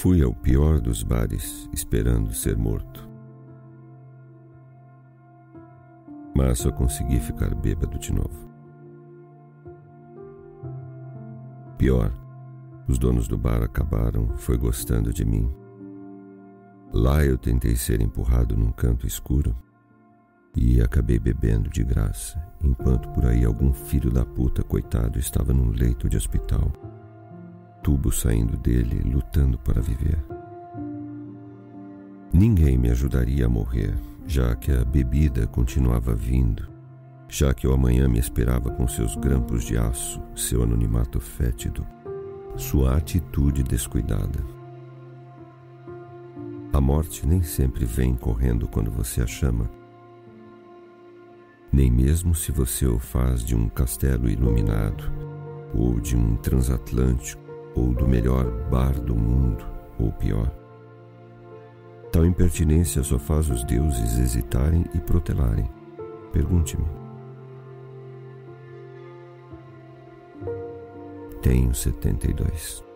Fui ao pior dos bares esperando ser morto. Mas só consegui ficar bêbado de novo. Pior, os donos do bar acabaram foi gostando de mim. Lá eu tentei ser empurrado num canto escuro e acabei bebendo de graça, enquanto por aí algum filho da puta coitado estava num leito de hospital, tubo saindo dele, lutando para viver. Ninguém me ajudaria a morrer, já que a bebida continuava vindo, já que o amanhã me esperava com seus grampos de aço, seu anonimato fétido, sua atitude descuidada. A morte nem sempre vem correndo quando você a chama nem mesmo se você o faz de um castelo iluminado, ou de um transatlântico, ou do melhor bar do mundo, ou pior. Tal impertinência só faz os deuses hesitarem e protelarem. Pergunte-me. Tenho setenta e dois.